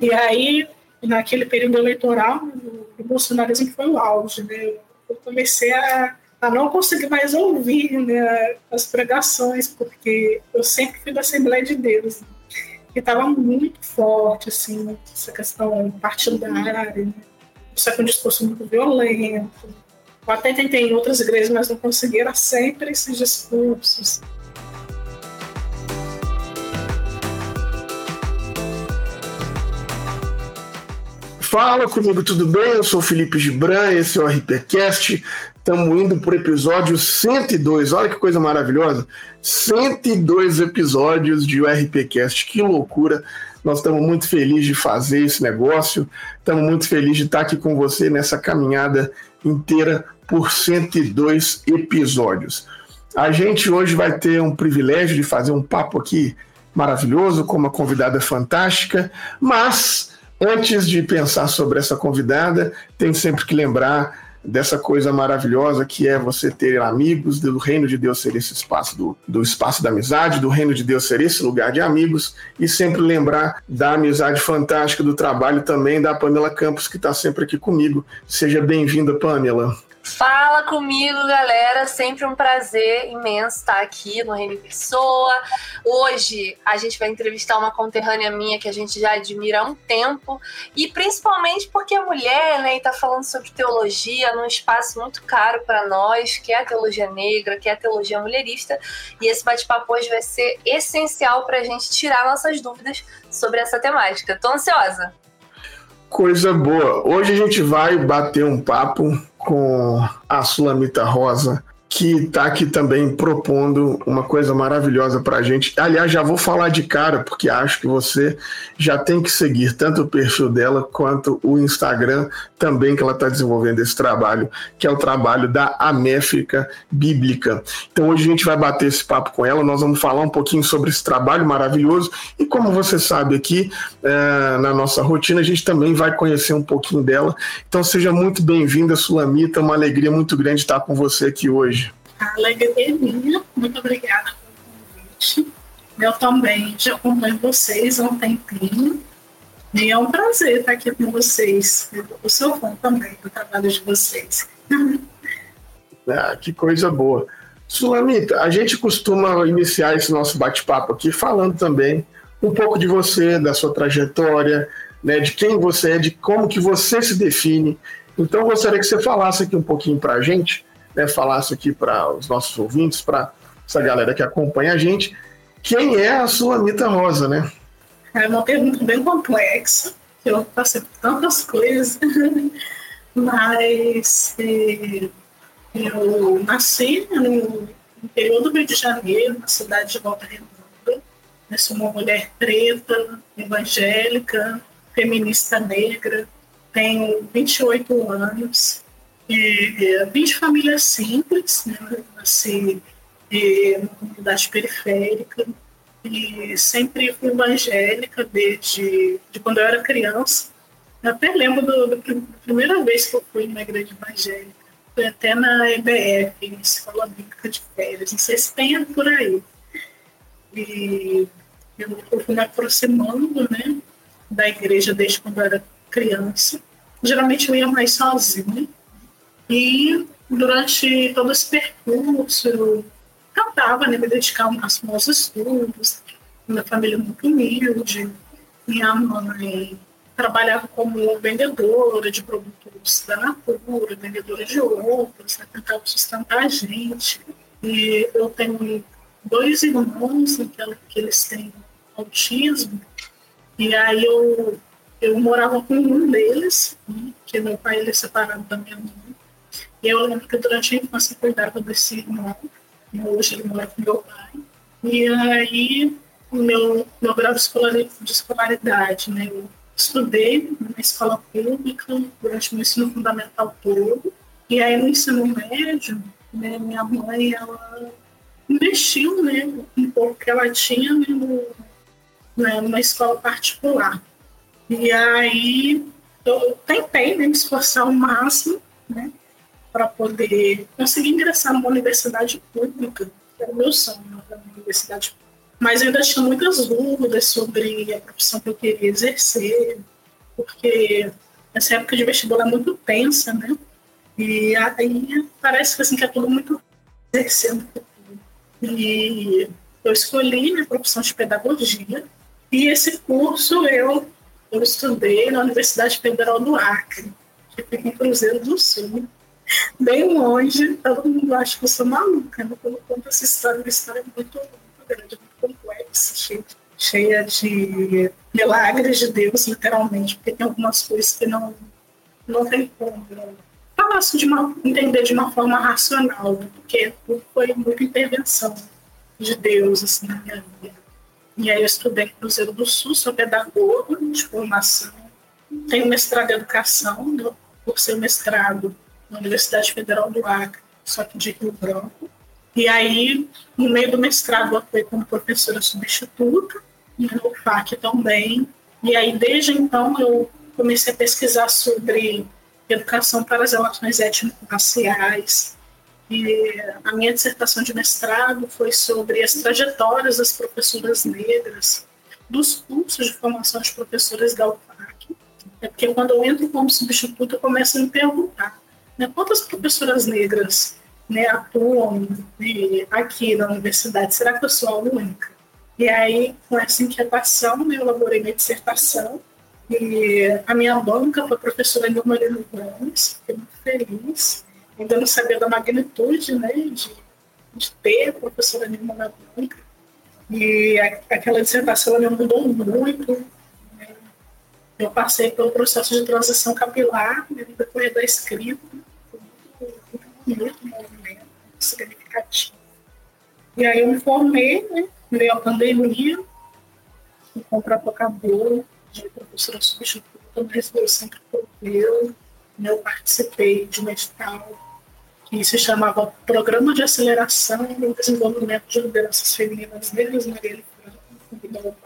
E aí, naquele período eleitoral, o bolsonarismo foi o auge, né? Eu comecei a, a não conseguir mais ouvir né, as pregações, porque eu sempre fui da Assembleia de Deus. Né? E estava muito forte, assim, essa questão partidária, né? isso é um discurso muito violento. Eu até tentei em outras igrejas, mas não consegui, era sempre esses discursos. Fala comigo, tudo bem? Eu sou o Felipe Gibran, esse é o RPCast. Estamos indo para o episódio 102. Olha que coisa maravilhosa! 102 episódios de RPCast, que loucura! Nós estamos muito felizes de fazer esse negócio, estamos muito felizes de estar aqui com você nessa caminhada inteira por 102 episódios. A gente hoje vai ter um privilégio de fazer um papo aqui maravilhoso com uma convidada fantástica, mas Antes de pensar sobre essa convidada, tem sempre que lembrar dessa coisa maravilhosa que é você ter amigos, do reino de Deus ser esse espaço do, do espaço da amizade, do reino de Deus ser esse lugar de amigos, e sempre lembrar da amizade fantástica do trabalho também da Pamela Campos, que está sempre aqui comigo. Seja bem-vinda, Pamela. Fala comigo, galera. Sempre um prazer imenso estar aqui no Reino Pessoa. Hoje a gente vai entrevistar uma conterrânea minha que a gente já admira há um tempo e principalmente porque é mulher, né, e tá falando sobre teologia num espaço muito caro para nós, que é a teologia negra, que é a teologia mulherista. E esse bate-papo hoje vai ser essencial para a gente tirar nossas dúvidas sobre essa temática. Tô ansiosa. Coisa boa. Hoje a gente vai bater um papo com a Sulamita Rosa, que está aqui também propondo uma coisa maravilhosa para a gente. Aliás, já vou falar de cara, porque acho que você já tem que seguir tanto o perfil dela quanto o Instagram também, que ela está desenvolvendo esse trabalho, que é o trabalho da Améfrica Bíblica. Então, hoje a gente vai bater esse papo com ela, nós vamos falar um pouquinho sobre esse trabalho maravilhoso e, como você sabe aqui, é, na nossa rotina, a gente também vai conhecer um pouquinho dela. Então, seja muito bem-vinda, Sulamita, uma alegria muito grande estar com você aqui hoje. A alegria é minha. Muito obrigada pelo convite. Eu também já acompanho vocês há um tempinho. E é um prazer estar aqui com vocês. Eu sou fã também do trabalho de vocês. Ah, que coisa boa. Sulamita, a gente costuma iniciar esse nosso bate-papo aqui falando também um pouco de você, da sua trajetória, né, de quem você é, de como que você se define. Então, eu gostaria que você falasse aqui um pouquinho para a gente né, falasse aqui para os nossos ouvintes, para essa galera que acompanha a gente, quem é a sua Anitta Rosa, né? É uma pergunta bem complexa, eu passei por tantas coisas, mas é, eu nasci no interior do Rio de Janeiro, na cidade de Volta Redonda. Eu sou uma mulher preta, evangélica, feminista negra, tenho 28 anos, é, vim de família simples, né? nasci é, numa comunidade periférica e sempre fui evangélica desde de quando eu era criança. Eu até lembro do, da primeira vez que eu fui numa igreja evangélica. Foi até na EBF, Escola Bíblica de Férias. Não sei se tem por aí. E eu, eu fui me aproximando né, da igreja desde quando eu era criança. Geralmente eu ia mais sozinha e durante todo esse percurso, eu cantava, né, me dedicava aos meus estudos, minha família muito humilde, minha mãe trabalhava como vendedora de produtos da Natura, vendedora de outros, né, tentava sustentar a gente. E eu tenho dois irmãos né, que eles têm autismo, e aí eu, eu morava com um deles, né, que meu pai ele é separado da minha mãe, e eu lembro que durante a infância cuidava desse irmão, hoje ele mora com meu pai. E aí, o meu, meu grau de escolaridade, né? Eu estudei na escola pública durante o meu ensino fundamental todo. E aí, no ensino médio, né, minha mãe, ela investiu, né, um pouco que ela tinha né, no, né, numa escola particular. E aí, eu tentei né, me esforçar ao máximo, né, para poder conseguir ingressar numa universidade pública, era o meu sonho, né, uma universidade mas eu ainda tinha muitas dúvidas sobre a profissão que eu queria exercer, porque essa época de vestibular é muito tensa, né? E aí parece assim, que é tudo muito exercendo. E eu escolhi a profissão de pedagogia, e esse curso eu, eu estudei na Universidade Federal do Acre, que fica em Cruzeiro do Sul, bem longe. Todo mundo acha que eu sou maluca, né? Quando eu conto essa história, uma história é muito, muito grande, muito complexa, cheia, cheia de milagres de Deus, literalmente, porque tem algumas coisas que não, não tem como falar assim, de uma, entender de uma forma racional, porque foi muita intervenção de Deus assim, na minha vida. E aí eu estudei em Cruzeiro do Sul, sou pedagoga de formação, tenho mestrado em educação, por ser mestrado na Universidade Federal do Acre, só que de Rio Branco. E aí, no meio do mestrado, eu atuei como professora substituta, no FAC também. E aí, desde então, eu comecei a pesquisar sobre educação para as relações étnico-raciais, e a minha dissertação de mestrado foi sobre as trajetórias das professoras negras, dos cursos de formação de professoras da UFAC. É porque quando eu entro como substituta, eu começo a me perguntar né, quantas professoras negras né, atuam né, aqui na universidade? Será que eu sou a única? E aí, com essa inquietação, né, eu elaborei minha dissertação. E a minha banca foi a professora Nilma Lino Gomes, fiquei muito feliz ainda não sabia da magnitude né, de, de ter a professora Nilma na banca. E a, aquela dissertação me mudou muito. Né? Eu passei pelo processo de transição capilar né, no decorrer da escrita. Foi muito, movimento, significativo. E aí eu me formei, né, veio a pandemia, o contrato acabou de professora substituta, mas eu sempre proveu. Eu participei de um edital que se chamava Programa de Aceleração e Desenvolvimento de Lideranças Femininas Negras, Marielle Franco,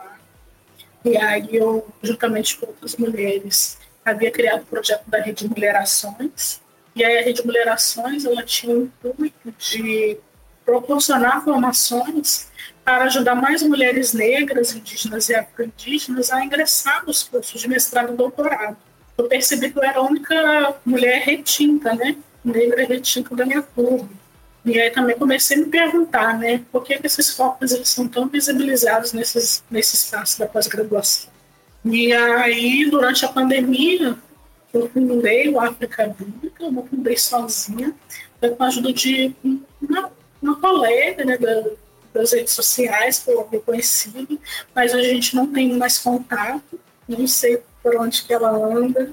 E aí eu, juntamente com outras mulheres, havia criado o projeto da Rede Mulherações. E aí a Rede Mulherações, ela tinha o intuito de proporcionar formações para ajudar mais mulheres negras, indígenas e afro-indígenas a ingressar nos cursos de mestrado e doutorado. Eu percebi que eu era a única mulher retinta, né? negra retícula da minha turma. E aí também comecei a me perguntar, né, por que, que esses focos eles são tão visibilizados nesses, nesse espaço da pós-graduação. E aí, durante a pandemia, eu fundei o África Bíblica, eu não fundei sozinha, com a ajuda de uma, uma colega né, da, das redes sociais que eu havia conhecido, mas a gente não tem mais contato, não sei por onde que ela anda,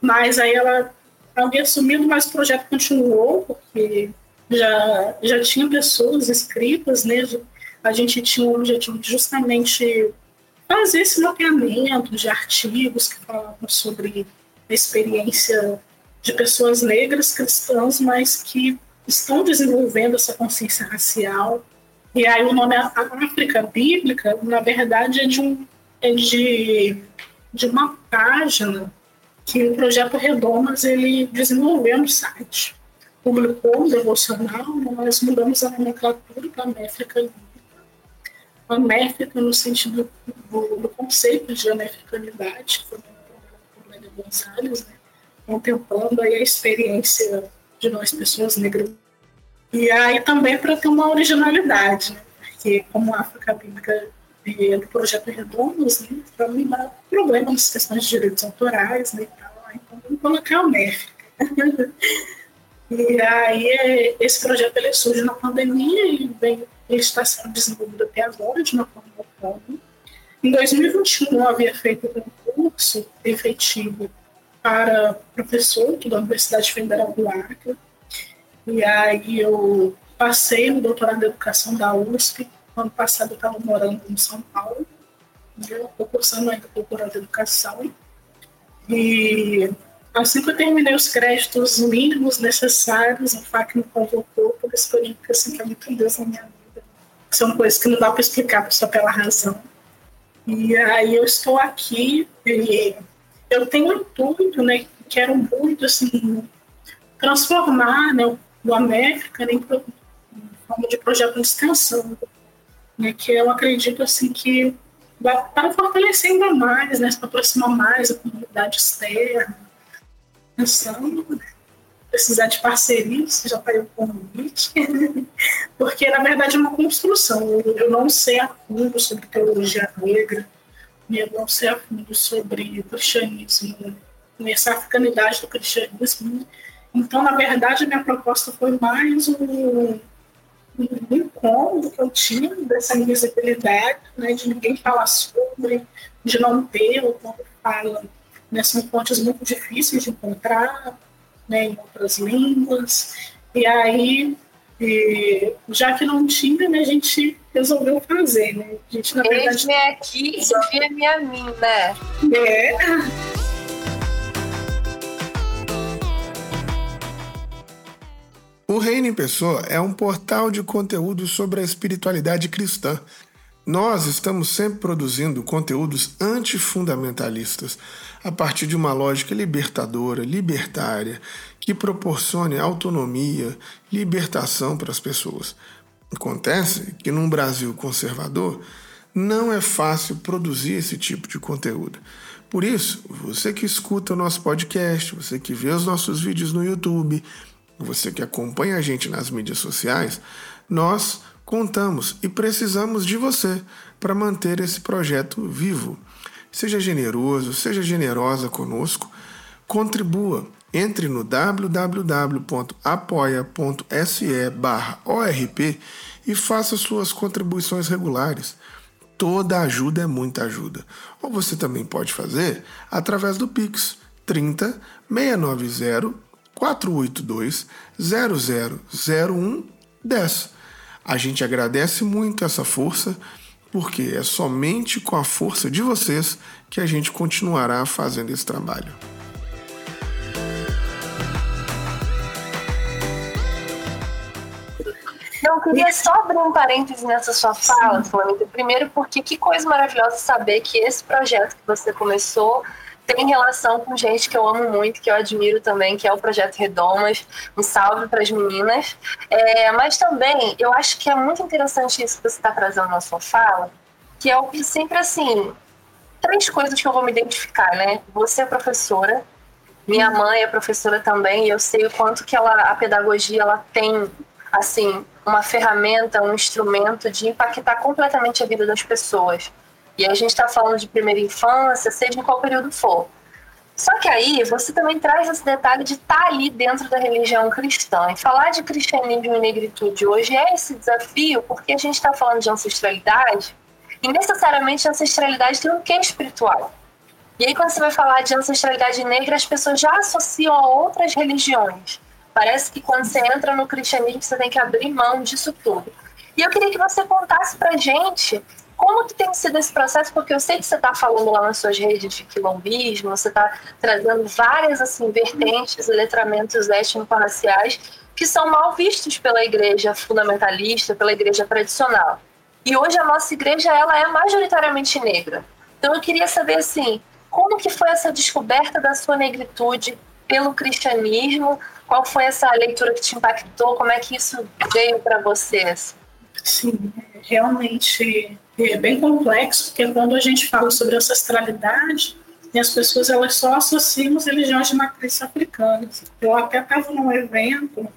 mas aí ela havia assumido, mas o projeto continuou, porque já, já tinha pessoas inscritas, né? A gente tinha o objetivo de justamente fazer esse mapeamento de artigos que falavam sobre a experiência de pessoas negras cristãs, mas que estão desenvolvendo essa consciência racial. E aí o nome África Bíblica, na verdade, é de, um, é de, de uma página que o projeto Redomas ele desenvolveu no site. Publicou um devocional, nós mudamos a nomenclatura para a métrica a métrica no sentido do, do, conceito de anefricanidade, que foi por Lélia Gonzalez, né? contemplando aí a experiência de nós, pessoas negras. E aí também para ter uma originalidade, né? porque como a África Bíblica do projeto Redomas, né, para mim dá problema nas questões de direitos autorais, né, e tal. Então, vamos colocar o MEF. e aí, esse projeto ele surge na pandemia e vem, ele está sendo desenvolvido até agora de uma forma autônoma. Em 2021, eu havia feito um concurso efetivo para professor da Universidade Federal do Acre. E aí eu passei no doutorado de educação da USP ano passado eu estava morando em São Paulo, estou cursando ainda doutorado de educação. E assim que eu terminei os créditos mínimos necessários, o FAC me convocou, por isso que eu digo que eu sinto muito Deus na minha vida. São coisas que não dá para explicar só pela razão. E aí eu estou aqui e eu tenho um intuito, né, quero muito, assim, transformar né, o América em forma de projeto de extensão né, que eu acredito assim que vai para fortalecer ainda mais, né, para aproximar mais a comunidade externa, pensando precisar de parcerias, já está aí o convite, porque na verdade é uma construção. Eu não sei a fundo sobre teologia negra, eu não sei a fundo sobre o cristianismo, essa africanidade do cristianismo. Então, na verdade, minha proposta foi mais um, um incômodo que eu tinha dessa invisibilidade, né, de ninguém falar sobre, de não ter, ou quando fala, né, são fontes muito difíceis de encontrar, né, em outras línguas. E aí, e, já que não tinha, né, a gente resolveu fazer, né? A gente, na verdade... Eis-me aqui, envia-me a mim, né? É. O Reino em Pessoa é um portal de conteúdo sobre a espiritualidade cristã nós estamos sempre produzindo conteúdos antifundamentalistas a partir de uma lógica libertadora, libertária, que proporcione autonomia, libertação para as pessoas. Acontece que num Brasil conservador não é fácil produzir esse tipo de conteúdo. Por isso, você que escuta o nosso podcast, você que vê os nossos vídeos no YouTube, você que acompanha a gente nas mídias sociais, nós contamos e precisamos de você para manter esse projeto vivo. Seja generoso, seja generosa conosco, contribua. Entre no www.apoia.se/orp e faça suas contribuições regulares. Toda ajuda é muita ajuda. Ou você também pode fazer através do Pix 30 690 482 0001 10. A gente agradece muito essa força, porque é somente com a força de vocês que a gente continuará fazendo esse trabalho. Não, queria só abrir um parênteses nessa sua fala, Flamengo. Primeiro, porque que coisa maravilhosa saber que esse projeto que você começou tem relação com gente que eu amo muito, que eu admiro também, que é o Projeto Redomas. Um salve para as meninas. É, mas também, eu acho que é muito interessante isso que você está trazendo na sua fala, que é o que sempre assim. Três coisas que eu vou me identificar, né? Você é professora, minha mãe é professora também, e eu sei o quanto que ela, a pedagogia ela tem, assim, uma ferramenta, um instrumento de impactar completamente a vida das pessoas. E a gente está falando de primeira infância, seja em qual período for. Só que aí você também traz esse detalhe de estar tá ali dentro da religião cristã. E falar de cristianismo e negritude hoje é esse desafio, porque a gente está falando de ancestralidade, e necessariamente a ancestralidade tem um quê espiritual. E aí, quando você vai falar de ancestralidade negra, as pessoas já associam a outras religiões. Parece que quando você entra no cristianismo, você tem que abrir mão disso tudo. E eu queria que você contasse pra gente como que tem sido esse processo? Porque eu sei que você está falando lá nas suas redes de quilombismo, você está trazendo várias assim, vertentes letramentos étnico-raciais que são mal vistos pela igreja fundamentalista, pela igreja tradicional. E hoje a nossa igreja ela é majoritariamente negra. Então eu queria saber assim, como que foi essa descoberta da sua negritude pelo cristianismo? Qual foi essa leitura que te impactou? Como é que isso veio para você? Sim, realmente é bem complexo, porque quando a gente fala sobre ancestralidade, as pessoas elas só associam as religiões de matriz africana. Eu até estava num evento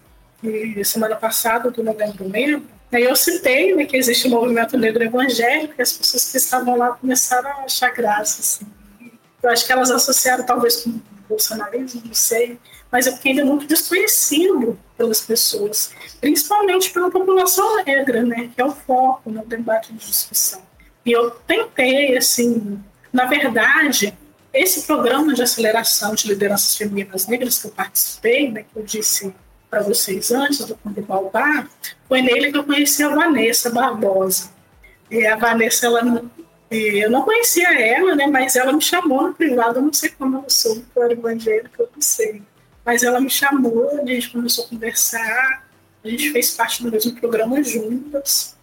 semana passada, do Novembro Negro, aí eu citei né, que existe o movimento negro evangélico e as pessoas que estavam lá começaram a achar graça. Assim. Eu acho que elas associaram talvez com bolsonarismo, não sei, mas é porque ele é muito desconhecido pelas pessoas, principalmente pela população negra, né, que é o foco no debate de discussão. E eu tentei, assim, na verdade, esse programa de aceleração de lideranças femininas negras que eu participei, né, que eu disse para vocês antes do Conde Balbar, foi nele que eu conheci a Vanessa Barbosa. E a Vanessa, ela, eu não conhecia ela, né, mas ela me chamou no privado, eu não sei como eu sou, eu era evangélica, eu não sei. Mas ela me chamou, a gente começou a conversar, a gente fez parte do mesmo programa juntas,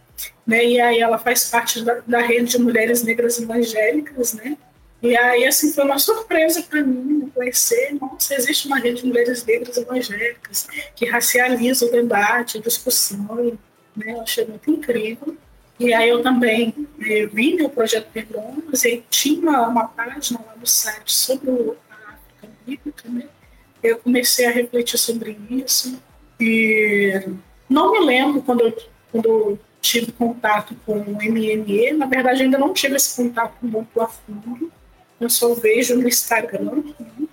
né? E aí ela faz parte da, da rede de mulheres negras evangélicas, né? E aí, assim, foi uma surpresa para mim conhecer, nossa, existe uma rede de mulheres negras evangélicas que racializa o debate, a discussão, né? Eu achei muito incrível. E aí eu também eh, vi projeto Perdomas e tinha uma, página lá no site sobre a África Bíblica, né? Eu comecei a refletir sobre isso e não me lembro quando eu, quando eu tive contato com o MME, na verdade ainda não tive esse contato muito a fundo, eu só vejo no Instagram, né?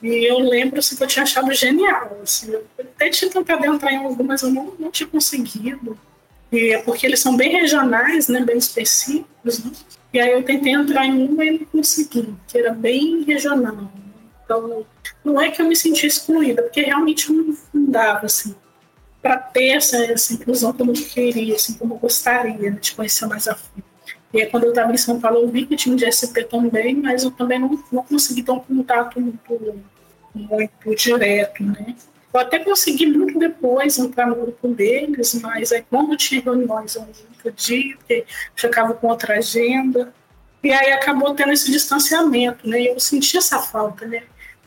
E eu lembro assim, que eu tinha achado genial. Assim, eu até tinha tentado entrar em algumas, mas eu não, não tinha conseguido. É porque eles são bem regionais, né, bem específicos. Né? E aí eu tentei entrar em uma e não consegui, que era bem regional. Então, não é que eu me senti excluída, porque realmente não, dava, assim, para ter essa, essa inclusão como eu queria, assim, como eu gostaria né, de conhecer mais a fundo. E aí, quando eu estava em São Paulo, eu vi que tinha um DSP também, mas eu também não, não consegui ter um contato muito, muito direto, né? Eu até consegui muito depois entrar no grupo deles, mas aí quando tinha reuniões eu não podia, porque ficava com outra agenda. E aí acabou tendo esse distanciamento, né? E eu senti essa falta, né?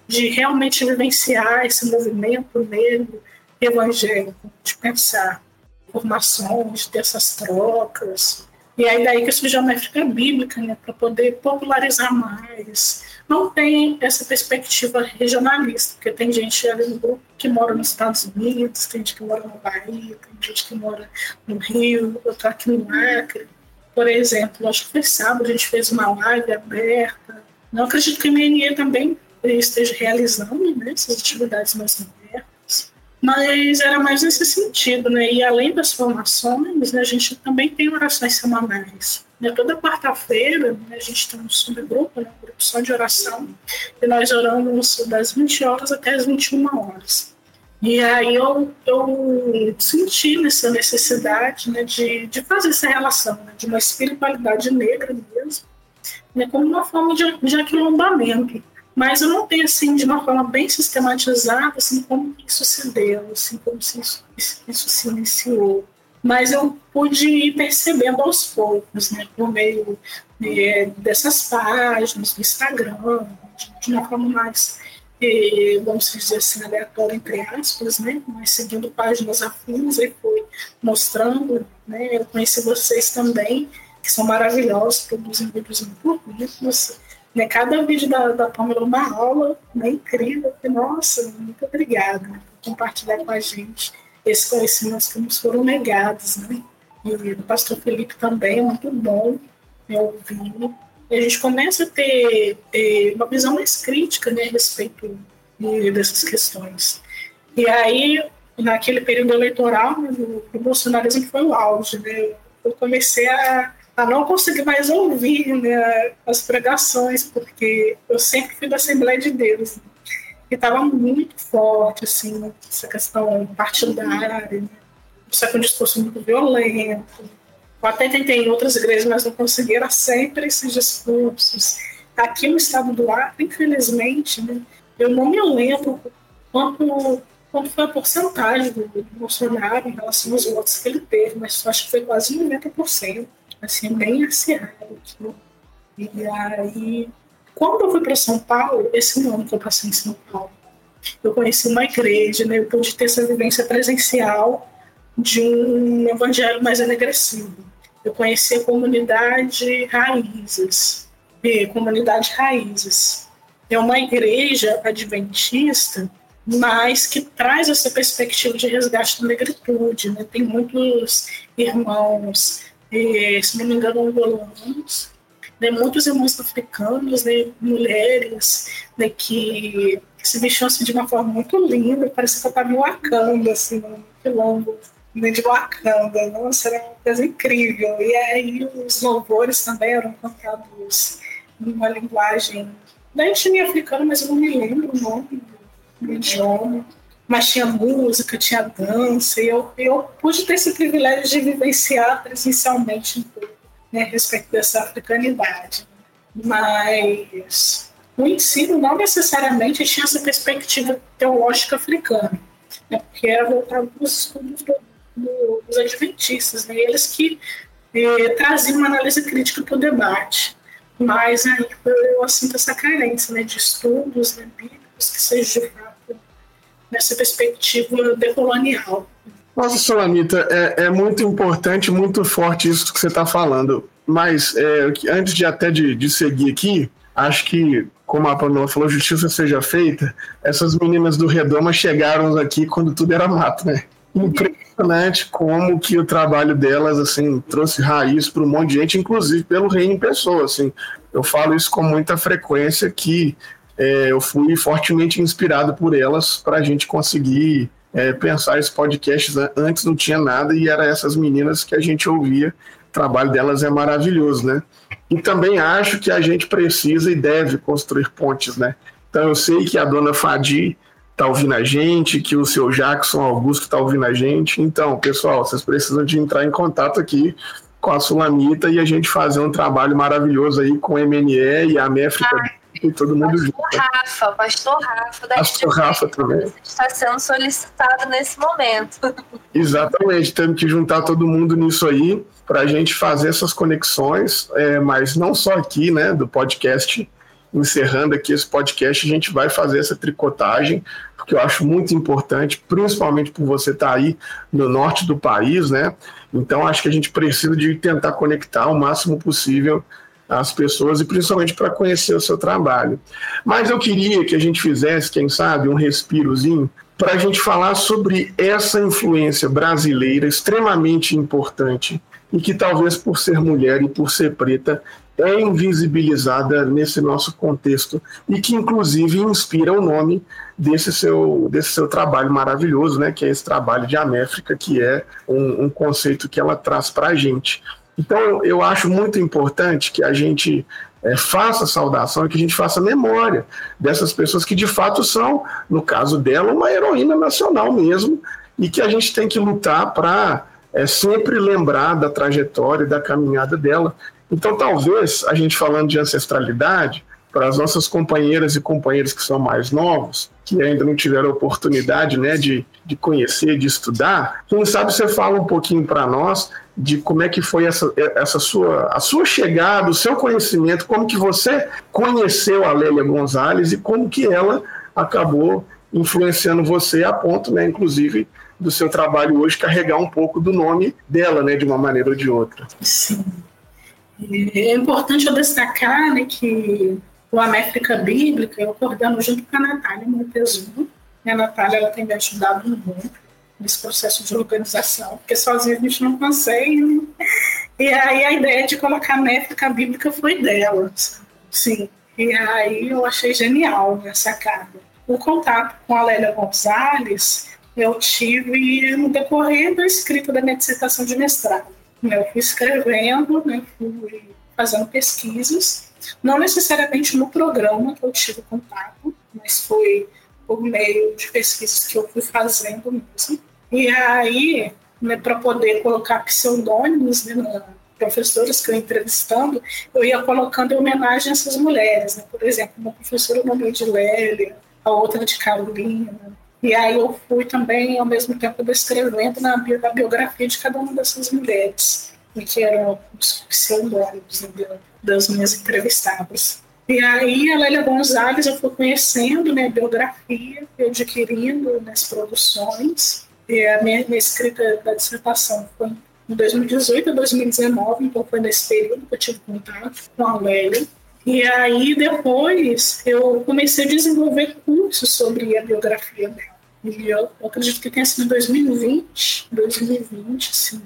De realmente vivenciar esse movimento negro evangélico, de pensar formações, dessas trocas. E aí daí que surgiu a métrica bíblica, né? Para poder popularizar mais, não tem essa perspectiva regionalista, porque tem gente ali no grupo que mora nos Estados Unidos, tem gente que mora no Bahia, tem gente que mora no Rio, eu estou aqui no Acre. Por exemplo, acho que foi sábado, a gente fez uma live aberta. Não acredito que o MNE também esteja realizando né, essas atividades mais abertas, mas era mais nesse sentido, né? E além das formações, né, a gente também tem orações semanais né, toda quarta-feira né, a gente tem um subgrupo, né, um grupo só de oração, e nós oramos das 20 horas até as 21 horas. E aí eu, eu senti nessa necessidade né, de, de fazer essa relação, né, de uma espiritualidade negra mesmo, né, como uma forma de, de aquilombamento. Mas eu não tenho, assim, de uma forma bem sistematizada, assim, como isso se deu, assim, como isso, isso se iniciou mas eu pude ir percebendo aos poucos, né, por meio é, dessas páginas do Instagram, de, uma forma mais, é, vamos dizer assim, aleatória, entre aspas, né, mas seguindo páginas afins e foi mostrando, né, eu conheci vocês também, que são maravilhosos, produzem vídeos muito bonitos, né, cada vídeo da, da Pamela é uma aula né, incrível, nossa, muito obrigada por compartilhar com a gente esses conhecimentos que nos foram negados, né? E o pastor Felipe também é muito bom me ouvir. E a gente começa a ter, ter uma visão mais crítica né, a respeito dessas questões. E aí, naquele período eleitoral, né, o, bolsonarismo foi o auge. Né? Eu comecei a, a não conseguir mais ouvir né, as pregações, porque eu sempre fui da Assembleia de Deus. Né? Que estava muito forte, assim, essa questão partidária, isso é um discurso muito violento. Eu até tentei em outras igrejas, mas não consegui, era sempre esses discursos. Aqui no estado do Acre, infelizmente, né, eu não me lembro quanto, quanto foi a porcentagem do, Bolsonaro em relação aos votos que ele teve, mas acho que foi quase 90%, assim, bem acirrado. E aí quando eu fui para São Paulo, esse ano que eu passei em São Paulo, eu conheci uma igreja, né? eu pude ter essa vivência presencial de um evangelho mais enegrecido. Eu conheci a comunidade Raízes, e comunidade Raízes. É uma igreja adventista, mas que traz essa perspectiva de resgate da negritude. Né? Tem muitos irmãos, eh, se não me engano, angolanos, né, muitos irmãos africanos, né, mulheres né, que, se vestiam assim, de uma forma muito linda, parecia que eu estava em Wakanda, assim, no quilombo né, de Wakanda. Nossa, era uma coisa incrível. E aí os louvores também eram cantados em uma linguagem da etnia africana, mas eu não me lembro o nome do idioma. Mas tinha música, tinha dança, e eu, eu pude ter esse privilégio de vivenciar presencialmente um pouco né, a respeito dessa africanidade. Mas o ensino não necessariamente tinha essa perspectiva teológica africana, né, porque era voltado para os estudos do, do, dos adventistas, né, eles que eh, traziam uma análise crítica para o debate. Mas aí eu sinto essa carência né, de estudos né, bíblicos que sejam de fato nessa perspectiva decolonial. Nossa, Solamita, é, é muito importante, muito forte isso que você está falando. Mas é, antes de até de, de seguir aqui, acho que, como a Pamela falou, justiça seja feita, essas meninas do Redoma chegaram aqui quando tudo era mato, né? Impressionante como que o trabalho delas, assim, trouxe raiz para um monte de gente, inclusive pelo reino em pessoa, assim. Eu falo isso com muita frequência que é, eu fui fortemente inspirado por elas para a gente conseguir é, pensar esse podcast. Antes não tinha nada e era essas meninas que a gente ouvia. O trabalho delas é maravilhoso, né? E também acho que a gente precisa e deve construir pontes, né? Então eu sei que a dona Fadi está ouvindo a gente, que o seu Jackson Augusto está ouvindo a gente. Então, pessoal, vocês precisam de entrar em contato aqui com a Sulamita e a gente fazer um trabalho maravilhoso aí com o MNE e a Méfrica. Ah e todo mundo pastor junto. Rafa, pastor Rafa da Pastor Rafa também. Está sendo solicitado nesse momento. Exatamente, temos que juntar todo mundo nisso aí para a gente fazer essas conexões, é, mas não só aqui, né, do podcast. Encerrando aqui esse podcast, a gente vai fazer essa tricotagem, porque eu acho muito importante, principalmente por você estar tá aí no norte do país, né? Então acho que a gente precisa de tentar conectar o máximo possível as pessoas e principalmente para conhecer o seu trabalho. Mas eu queria que a gente fizesse, quem sabe, um respirozinho para a gente falar sobre essa influência brasileira extremamente importante e que talvez por ser mulher e por ser preta é invisibilizada nesse nosso contexto e que inclusive inspira o nome desse seu, desse seu trabalho maravilhoso, né, que é esse trabalho de Améfrica, que é um, um conceito que ela traz para a gente. Então, eu acho muito importante que a gente é, faça saudação e que a gente faça memória dessas pessoas que de fato são, no caso dela, uma heroína nacional mesmo, e que a gente tem que lutar para é, sempre lembrar da trajetória e da caminhada dela. Então, talvez, a gente falando de ancestralidade, para as nossas companheiras e companheiros que são mais novos, que ainda não tiveram oportunidade né, de, de conhecer, de estudar, quem sabe você fala um pouquinho para nós de como é que foi essa, essa sua, a sua chegada, o seu conhecimento, como que você conheceu a Lélia Gonzalez e como que ela acabou influenciando você a ponto, né, inclusive, do seu trabalho hoje carregar um pouco do nome dela, né, de uma maneira ou de outra. Sim. É importante eu destacar né, que o América Bíblica eu coordeno junto com a Natália Montezuma. A Natália ela tem me ajudado muito nesse processo de organização, porque sozinho a gente não consegue. E aí a ideia de colocar métrica bíblica foi dela, sim. E aí eu achei genial essa carga. O contato com a Lélia Gonzalez eu tive no decorrer da escrita da minha dissertação de mestrado. Eu fui escrevendo, né, fui fazendo pesquisas, não necessariamente no programa que eu tive contato, mas foi por meio de pesquisas que eu fui fazendo mesmo. E aí, né, para poder colocar pseudônimos né, professoras que eu entrevistando, eu ia colocando em homenagem a essas mulheres. Né? Por exemplo, uma professora nome de Lélia, a outra de Carolina. E aí eu fui também, ao mesmo tempo, descrevendo na, na biografia de cada uma dessas mulheres, que eram os pseudônimos né, das minhas entrevistadas. E aí a Lélia Gonzalez eu fui conhecendo né, a biografia, adquirindo nas produções, e a minha, minha escrita da dissertação foi em 2018 a 2019, então foi nesse período que eu tive contato com a Lélia. E aí depois eu comecei a desenvolver cursos sobre a biografia dela. E eu, eu acredito que tenha sido em 2020, 2020, sim.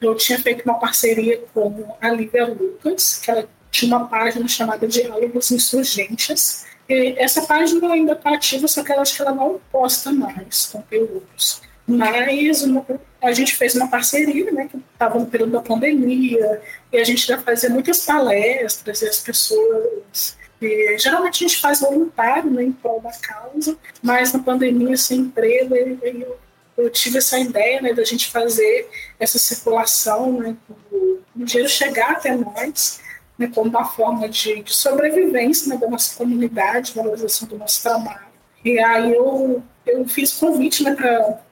Eu tinha feito uma parceria com a Lívia Lucas, que ela tinha uma página chamada Diálogos Insurgentes. E essa página ainda está ativa, só que eu acho que ela não posta mais conteúdos. Mas a gente fez uma parceria, né, que estava no período da pandemia, e a gente já fazia muitas palestras, e as pessoas. E, geralmente a gente faz voluntário né, em prol da causa, mas na pandemia, sem emprego, eu, eu tive essa ideia né, da gente fazer essa circulação, né, o dinheiro chegar até nós, né, como uma forma de, de sobrevivência né, da nossa comunidade, valorização do nosso trabalho. E aí eu eu fiz convite né,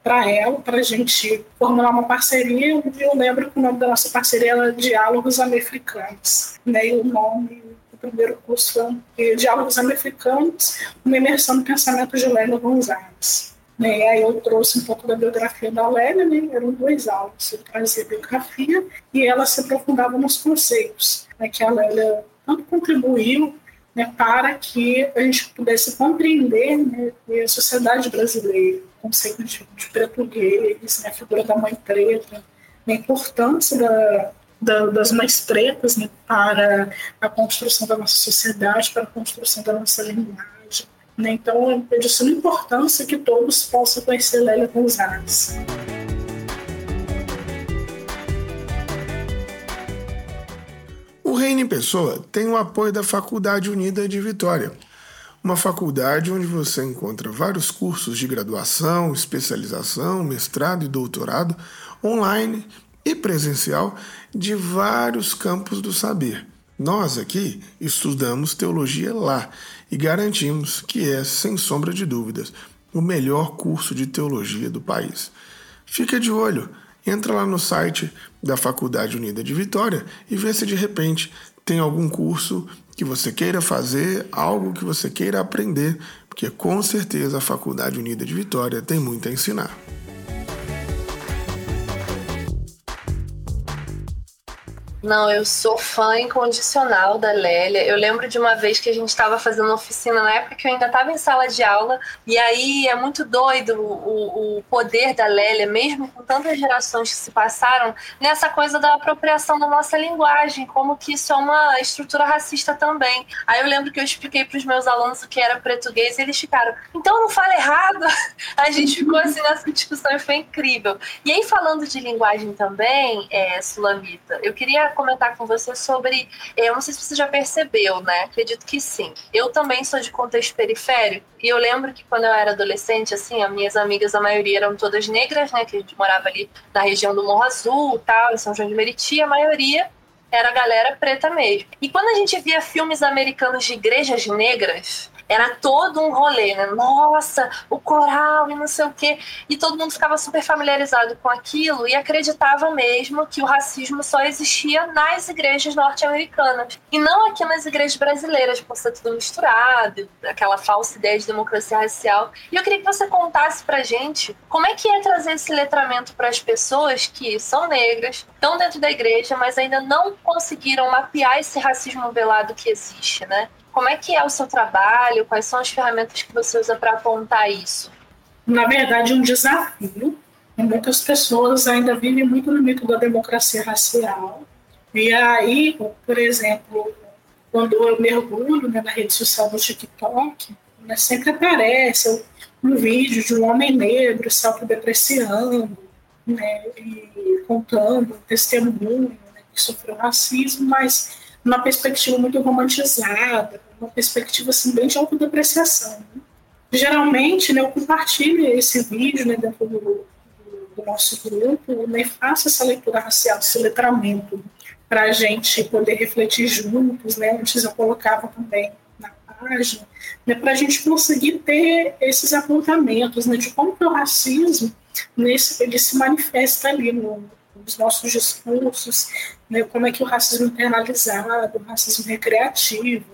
para ela, para a gente formular uma parceria. Eu lembro que o nome da nossa parceria era Diálogos Americanos. Né, e o nome do primeiro curso foi Diálogos Americanos, uma imersão no pensamento de Lélia Gonzalez. Né? Aí eu trouxe um pouco da biografia da Lélia, né? eram dois aulas, eu trazia a biografia e ela se aprofundava nos conceitos né? que a Lélia tanto contribuiu né, para que a gente pudesse compreender né, a sociedade brasileira, o conceito de, de português, né, a figura da mãe preta, a importância da, da, das mães pretas né, para a construção da nossa sociedade, para a construção da nossa linguagem. Né? Então, é de suma importância que todos possam conhecer Lélia Gonzalez. Reino em Pessoa tem o apoio da Faculdade Unida de Vitória, uma faculdade onde você encontra vários cursos de graduação, especialização, mestrado e doutorado online e presencial de vários campos do saber. Nós aqui estudamos teologia lá e garantimos que é, sem sombra de dúvidas, o melhor curso de teologia do país. Fica de olho! entra lá no site da Faculdade Unida de Vitória e vê se de repente tem algum curso que você queira fazer, algo que você queira aprender, porque com certeza a Faculdade Unida de Vitória tem muito a ensinar. Não, eu sou fã incondicional da Lélia. Eu lembro de uma vez que a gente estava fazendo oficina na época que eu ainda estava em sala de aula, e aí é muito doido o, o poder da Lélia, mesmo com tantas gerações que se passaram, nessa coisa da apropriação da nossa linguagem, como que isso é uma estrutura racista também. Aí eu lembro que eu expliquei para os meus alunos o que era português e eles ficaram, então não fala errado. A gente ficou assim nessa discussão e foi incrível. E aí, falando de linguagem também, é, Sulamita, eu queria comentar com você sobre. Eu não sei se você já percebeu, né? Acredito que sim. Eu também sou de contexto periférico e eu lembro que quando eu era adolescente, assim, as minhas amigas, a maioria eram todas negras, né? Que a gente morava ali na região do Morro Azul, tal, em São João de Meriti, a maioria era a galera preta mesmo. E quando a gente via filmes americanos de igrejas negras, era todo um rolê, né? Nossa, o coral e não sei o quê. E todo mundo ficava super familiarizado com aquilo e acreditava mesmo que o racismo só existia nas igrejas norte-americanas e não aqui nas igrejas brasileiras, por ser tudo misturado, aquela falsa ideia de democracia racial. E eu queria que você contasse pra gente como é que é trazer esse letramento para as pessoas que são negras, estão dentro da igreja, mas ainda não conseguiram mapear esse racismo velado que existe, né? Como é que é o seu trabalho? Quais são as ferramentas que você usa para apontar isso? Na verdade, um desafio. Muitas pessoas ainda vivem muito no mito da democracia racial. E aí, por exemplo, quando eu mergulho né, na rede social do TikTok, né, sempre aparece um vídeo de um homem negro se autodepreciando, né, e contando testemunho né, que sofreu racismo, mas numa perspectiva muito romantizada, uma perspectiva assim, bem de autodepreciação. Né? Geralmente, né, eu compartilho esse vídeo né, dentro do, do, nosso grupo, né, faço essa leitura racial, esse letramento, para a gente poder refletir juntos. Né? Antes eu colocava também na página, né, para a gente conseguir ter esses apontamentos né, de como que o racismo nesse, ele se manifesta ali no, nos nossos discursos, né, como é que o racismo internalizado, o racismo recreativo,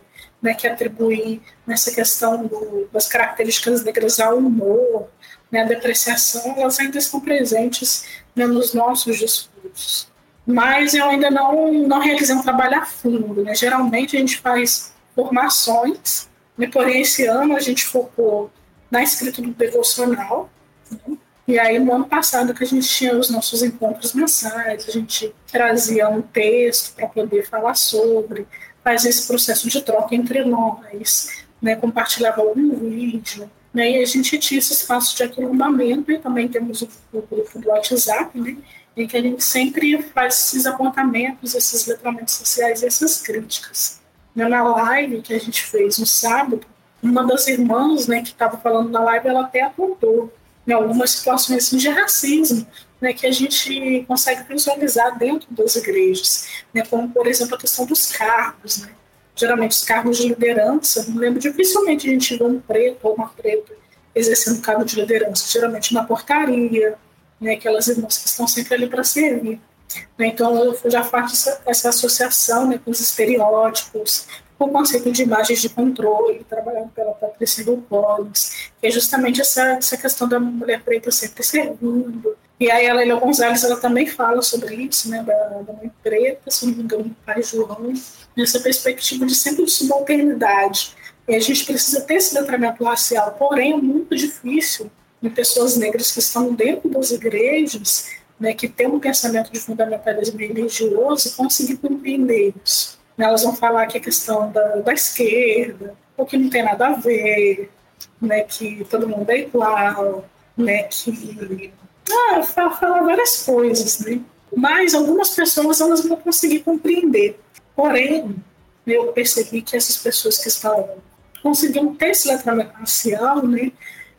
né, que atribui nessa questão do, das características negras ao humor, né, a depreciação, elas ainda estão presentes né, nos nossos discursos. Mas eu ainda não, não realizei um trabalho a fundo. Né? Geralmente a gente faz formações, né, porém esse ano a gente focou na escrita do devocional, né? E aí, no ano passado, que a gente tinha os nossos encontros mensais, a gente trazia um texto para poder falar sobre, fazer esse processo de troca entre nós, né, compartilhava algum vídeo, né, e a gente tinha esse espaço de aquilombamento, e também temos o, grupo do WhatsApp, né, em que a gente sempre faz esses apontamentos, esses letramentos sociais e essas críticas. Na live que a gente fez no sábado, uma das irmãs né, que estava falando na live, ela até apontou em algumas situações assim, de racismo né, que a gente consegue visualizar dentro das igrejas, né, como, por exemplo, a questão dos cargos. Né? Geralmente, os cargos de liderança, não lembro, dificilmente a gente vê um preto ou uma preta exercendo cargo de liderança, geralmente na portaria, né, aquelas irmãs que estão sempre ali para servir. Então, eu já faço essa associação né, com os estereótipos, o conceito de imagens de controle, trabalhado pela Patrícia Collins, que é justamente essa, essa questão da mulher preta sempre servindo. E aí a Leila Gonzalez ela também fala sobre isso, né, da, da mãe preta, se não me engano, do pai João, nessa perspectiva de sempre de subalternidade. E a gente precisa ter esse letramento racial, porém é muito difícil em pessoas negras que estão dentro das igrejas, né, que têm um pensamento de fundamentalismo religioso, conseguir compreender isso. Elas vão falar que a questão da, da esquerda, ou que não tem nada a ver, né, que todo mundo é igual, né, que ah, fala várias coisas, né? Mas algumas pessoas elas vão conseguir compreender. Porém, eu percebi que essas pessoas que estavam conseguindo ter esse letramento racial, né,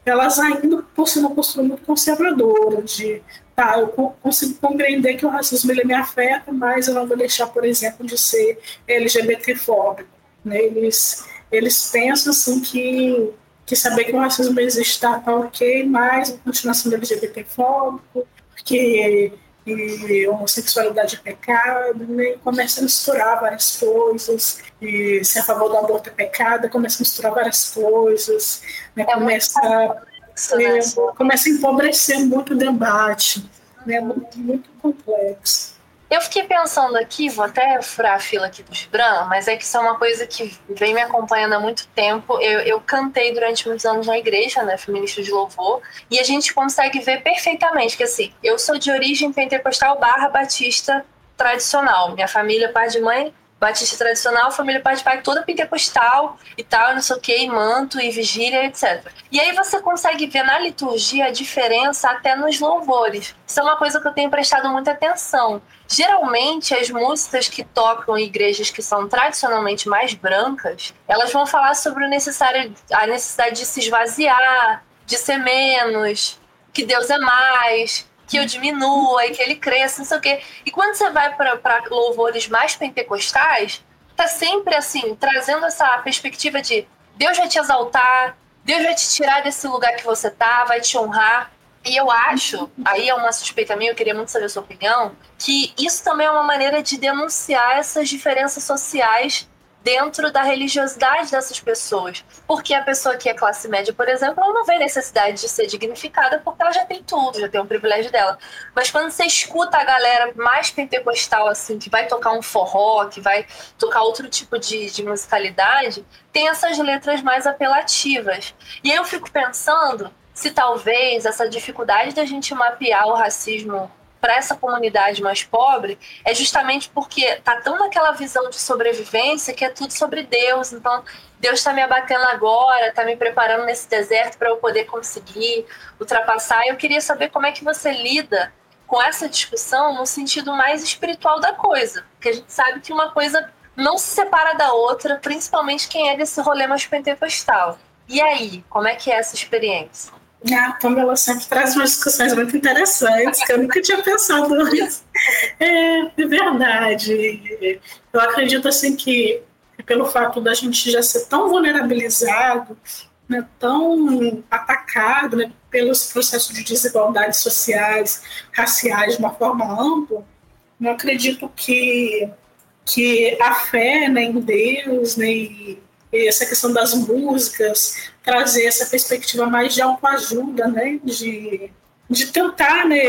elas ainda possuem uma postura muito conservadora de tá, eu consigo compreender que o racismo ele me afeta, mas eu não vou deixar, por exemplo, de ser LGBTfóbico. Né? Eles, eles pensam assim que, que saber que o racismo existe está tá ok, mas a continuação do LGBTfóbico, porque e homossexualidade é pecado, né? começa a misturar várias coisas, e ser a favor do aborto é pecado, começa a misturar várias coisas, né? é começa né? Começa a empobrecer muito o debate, né? Muito, muito complexo. Eu fiquei pensando aqui, vou até furar a fila aqui do Gibran, mas é que isso é uma coisa que vem me acompanhando há muito tempo. Eu, eu cantei durante muitos anos na igreja, né, feminista de louvor, e a gente consegue ver perfeitamente que, assim, eu sou de origem pentecostal barra batista tradicional. Minha família, pai de mãe, batista tradicional, família pai de pai toda pentecostal e tal, não sei o que, manto e vigília, etc. E aí você consegue ver na liturgia a diferença até nos louvores. Isso é uma coisa que eu tenho prestado muita atenção. Geralmente, as músicas que tocam em igrejas que são tradicionalmente mais brancas, elas vão falar sobre o necessário, a necessidade de se esvaziar, de ser menos, que Deus é mais, que eu diminua e que ele cresça, não sei o quê. E quando você vai para louvores mais pentecostais, tá sempre assim, trazendo essa perspectiva de Deus vai te exaltar, Deus vai te tirar desse lugar que você tá, vai te honrar. E eu acho, aí é uma suspeita minha, eu queria muito saber a sua opinião, que isso também é uma maneira de denunciar essas diferenças sociais dentro da religiosidade dessas pessoas. Porque a pessoa que é classe média, por exemplo, ela não vê necessidade de ser dignificada porque ela já tem tudo, já tem um privilégio dela. Mas quando você escuta a galera mais pentecostal, assim, que vai tocar um forró, que vai tocar outro tipo de, de musicalidade, tem essas letras mais apelativas. E aí eu fico pensando se talvez essa dificuldade da gente mapear o racismo para essa comunidade mais pobre é justamente porque tá tão naquela visão de sobrevivência que é tudo sobre Deus. Então, Deus está me abatendo agora, está me preparando nesse deserto para eu poder conseguir ultrapassar. Eu queria saber como é que você lida com essa discussão no sentido mais espiritual da coisa, porque a gente sabe que uma coisa não se separa da outra, principalmente quem é desse rolê mais pentecostal. E aí, como é que é essa experiência? A Pamela sempre traz umas discussões muito interessantes que eu nunca tinha pensado nisso. É, é verdade. Eu acredito assim que pelo fato da gente já ser tão vulnerabilizado, né, tão atacado né, pelos processos de desigualdades sociais, raciais de uma forma ampla, eu acredito que, que a fé né, em Deus né, e essa questão das músicas, trazer essa perspectiva mais de autoajuda, né, de, de tentar né,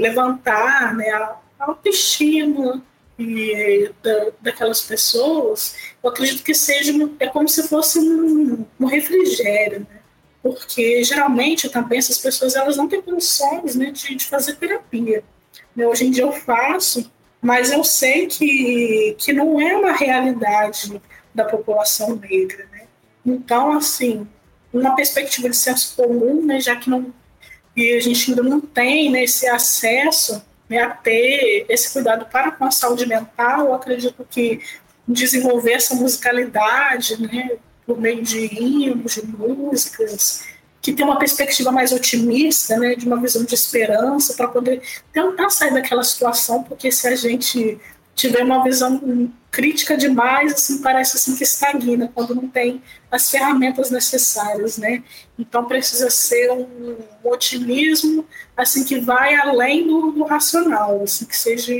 levantar né, a autoestima e, da, daquelas pessoas, eu acredito que seja é como se fosse um, um refrigério, né? porque geralmente também essas pessoas elas não têm condições né, de, de fazer terapia. Né? Hoje em dia eu faço, mas eu sei que, que não é uma realidade da população negra. Então, assim, uma perspectiva de senso comum, né, já que não, e a gente ainda não tem né, esse acesso né, a ter esse cuidado para com a saúde mental, acredito que desenvolver essa musicalidade né, por meio de hinos, de músicas, que tem uma perspectiva mais otimista, né, de uma visão de esperança, para poder tentar sair daquela situação, porque se a gente tiver uma visão crítica demais, assim, parece assim que estagna quando não tem as ferramentas necessárias, né? Então precisa ser um, um otimismo assim que vai além do, do, racional, assim que seja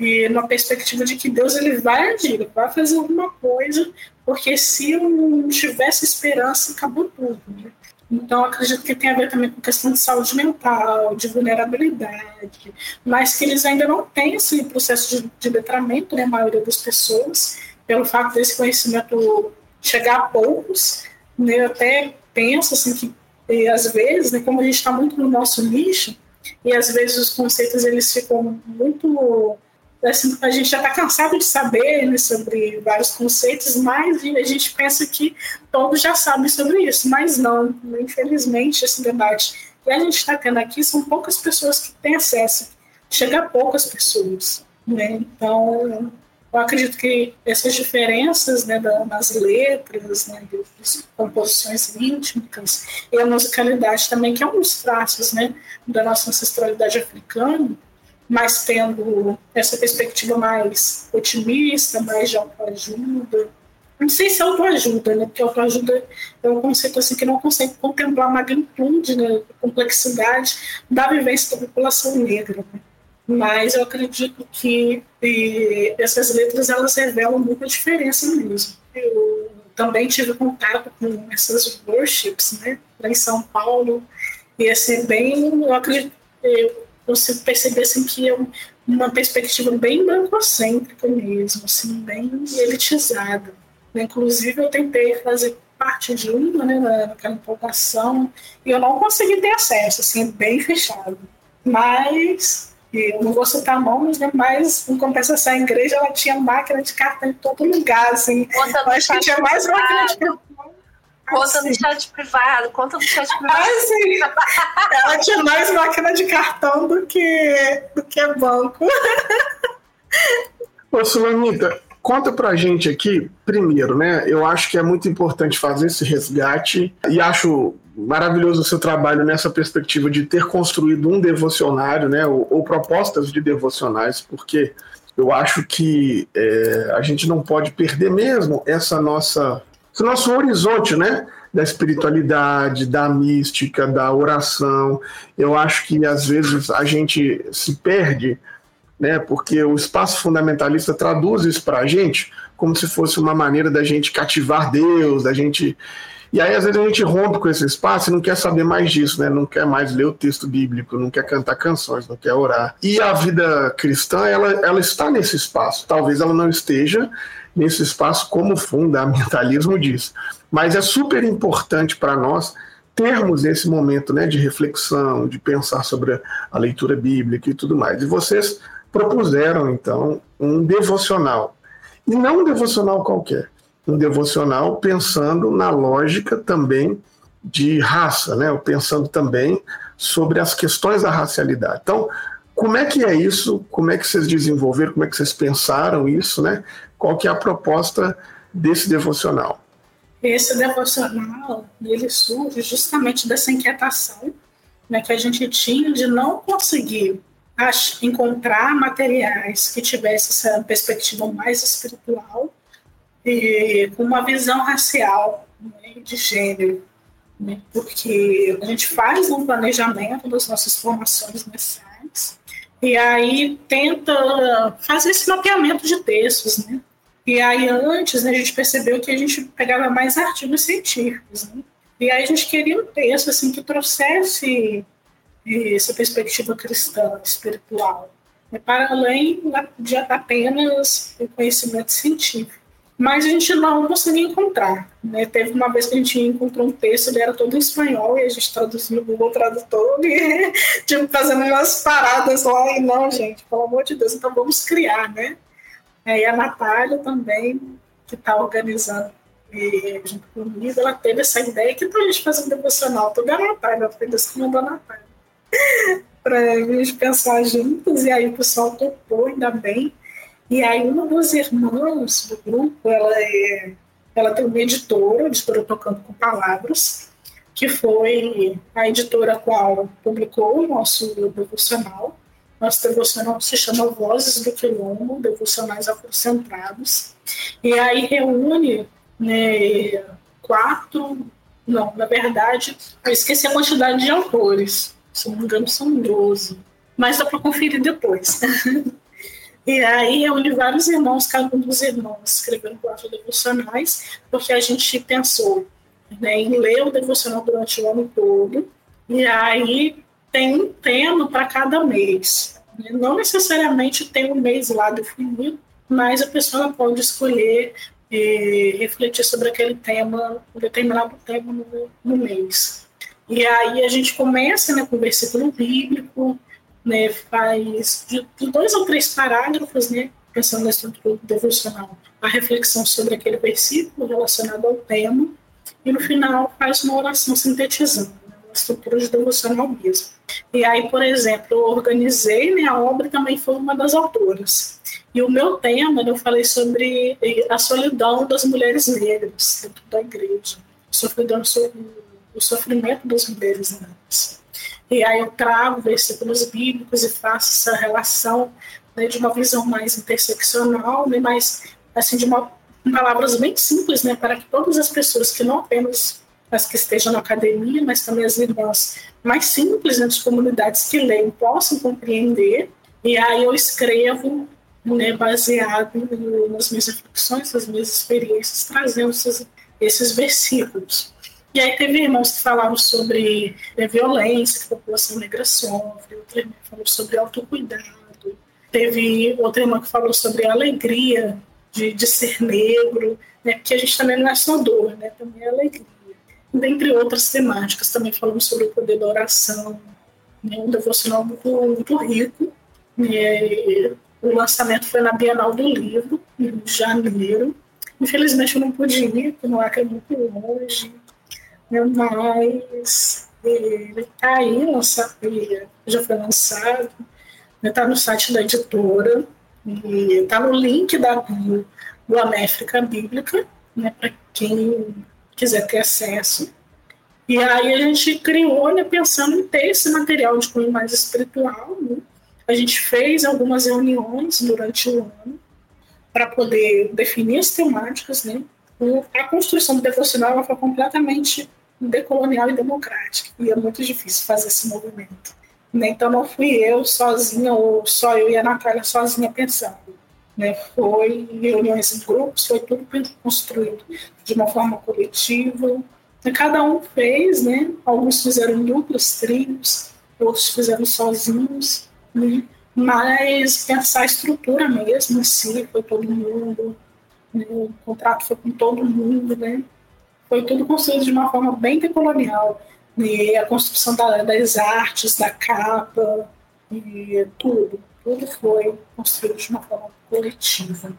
e perspectiva de que Deus ele vai agir, vai fazer alguma coisa, porque se eu não tivesse esperança, acabou tudo. Né? Então, acredito que tem a ver também com questão de saúde mental, de vulnerabilidade, mas que eles ainda não têm esse processo de, de letramento, né, a maioria das pessoas, pelo fato desse conhecimento chegar a poucos. Né, eu até penso assim, que, e, às vezes, né, como a gente está muito no nosso nicho, e às vezes os conceitos eles ficam muito assim, a gente já está cansado de saber né, sobre vários conceitos, mas a gente pensa que todos já sabem sobre isso, mas não, infelizmente, esse debate que a gente está tendo aqui são poucas pessoas que têm acesso, chega a poucas pessoas. Né? Então, eu acredito que essas diferenças né, letras, né, das composições rítmicas e a musicalidade também, que é um dos traços né, da nossa ancestralidade africana, mas tendo essa perspectiva mais otimista, mais de autoajuda. Não sei se é autoajuda, né? Porque autoajuda é um conceito assim que não consegue contemplar a magnitude, né? a complexidade da vivência da população negra. Né? Mas eu acredito que essas letras elas revelam muita diferença mesmo. Eu também tive contato com essas worships, né? Lá em São Paulo. E assim, bem, eu acredito, eu você perceber assim, que é uma perspectiva bem brancocêntrica mesmo, assim, bem elitizada. Inclusive, eu tentei fazer parte de uma, né, naquela empolgação, e eu não consegui ter acesso, assim, bem fechado. Mas, eu não vou citar nomes, né, mas, em compensação, a igreja ela tinha máquina de cartão em todo lugar, assim. eu acho que tinha mais máquina de cartão Conta no chat privado, conta no chat privado. Ah, sim. Ela tinha mais máquina de cartão do que, do que banco. Ô, Sulamita, conta pra gente aqui, primeiro, né? Eu acho que é muito importante fazer esse resgate e acho maravilhoso o seu trabalho nessa perspectiva de ter construído um devocionário, né? Ou, ou propostas de devocionais, porque eu acho que é, a gente não pode perder mesmo essa nossa esse nosso horizonte, né? Da espiritualidade, da mística, da oração. Eu acho que às vezes a gente se perde, né? Porque o espaço fundamentalista traduz isso para a gente como se fosse uma maneira da gente cativar Deus, da gente. E aí, às vezes, a gente rompe com esse espaço e não quer saber mais disso, né? Não quer mais ler o texto bíblico, não quer cantar canções, não quer orar. E a vida cristã, ela, ela está nesse espaço. Talvez ela não esteja nesse espaço, como fundamentalismo diz. Mas é super importante para nós termos esse momento né, de reflexão, de pensar sobre a leitura bíblica e tudo mais. E vocês propuseram, então, um devocional. E não um devocional qualquer, um devocional pensando na lógica também de raça, né? pensando também sobre as questões da racialidade. Então, como é que é isso? Como é que vocês desenvolveram? Como é que vocês pensaram isso, né? Qual que é a proposta desse devocional? Esse devocional, ele surge justamente dessa inquietação né, que a gente tinha de não conseguir encontrar materiais que tivessem essa perspectiva mais espiritual e com uma visão racial né, de gênero, né, porque a gente faz um planejamento das nossas formações mensais e aí tenta fazer esse mapeamento de textos, né, e aí, antes, né, a gente percebeu que a gente pegava mais artigos científicos. Né? E aí, a gente queria um texto assim, que trouxesse essa perspectiva cristã, espiritual, né, para além de apenas o conhecimento científico. Mas a gente não conseguia encontrar. Né? Teve uma vez que a gente encontrou um texto, ele era todo em espanhol, e a gente traduziu no Google Tradutor, e tipo, fazendo umas paradas lá, e não, gente, pelo amor de Deus, então vamos criar, né? É, e a Natália também, que está organizando e, junto comigo, ela teve essa ideia que então a gente faz um devocional. Toda a Natália, foi Deus que mandou a Natália. para a gente pensar juntos, e aí o pessoal topou, ainda bem. E aí uma das irmãs do grupo, ela, é, ela tem uma editora, editora Tocando com Palavras, que foi a editora qual publicou o nosso devocional. Nosso devocional se chama Vozes do Quilombo, devocionais afrocentrados. E aí reúne né, quatro, não, na verdade, eu esqueci a quantidade de autores, se não me engano são 12, mas dá para conferir depois. E aí onde vários irmãos, cada um dos irmãos, escreveram quatro devocionais, porque a gente pensou né, em ler o devocional durante o ano todo, e aí tem um tema para cada mês. Né? Não necessariamente tem um mês lá definido, mas a pessoa pode escolher e refletir sobre aquele tema, um determinado tema no, no mês. E aí a gente começa né, com o versículo bíblico, né, faz de, de dois ou três parágrafos, né, pensando na estrutura devocional, a reflexão sobre aquele versículo relacionado ao tema, e no final faz uma oração sintetizando, né, estrutura de mesmo. E aí, por exemplo, eu organizei, né, a obra também foi uma das autoras. E o meu tema, eu falei sobre a solidão das mulheres negras dentro da igreja, o sofrimento das mulheres negras. E aí eu trago versículos bíblicos e faço essa relação né, de uma visão mais interseccional, né, mas assim de uma palavras bem simples, né, para que todas as pessoas que não apenas as que estejam na academia, mas também as irmãs mais simples né, das comunidades que leem possam compreender. E aí eu escrevo né, baseado nas minhas reflexões, nas minhas experiências, trazendo esses, esses versículos. E aí teve irmãos que falaram sobre né, violência que a população negra sofre, outro irmão falou sobre autocuidado, teve outra irmã que falou sobre a alegria de, de ser negro, né, porque a gente também não é só dor, né, também é alegria. Dentre outras temáticas, também falamos sobre o poder da oração, né, um devocional muito, muito rico, né, o lançamento foi na Bienal do Livro, em janeiro. Infelizmente eu não pude ir, porque o Acre é muito longe. Né? Mas ele está aí, já foi lançado, está né? no site da editora, está no link da do Améfrica Bíblica, né, para quem quiser ter acesso. E aí a gente criou, né, pensando em ter esse material de cunho mais espiritual, né, a gente fez algumas reuniões durante o ano para poder definir as temáticas, né? A construção do devocional foi completamente decolonial e democrática, e é muito difícil fazer esse movimento. Né? Então não fui eu sozinha, ou só eu e a Natália sozinha pensando. Né? Foi reuniões em grupos, foi tudo construído de uma forma coletiva. Cada um fez, né? alguns fizeram duplos, trios, outros fizeram sozinhos né? mas pensar a estrutura mesmo, assim, foi todo mundo, né? o contrato foi com todo mundo, né? Foi tudo construído de uma forma bem decolonial. Né? A construção da, das artes, da capa, e tudo, tudo foi construído de uma forma coletiva.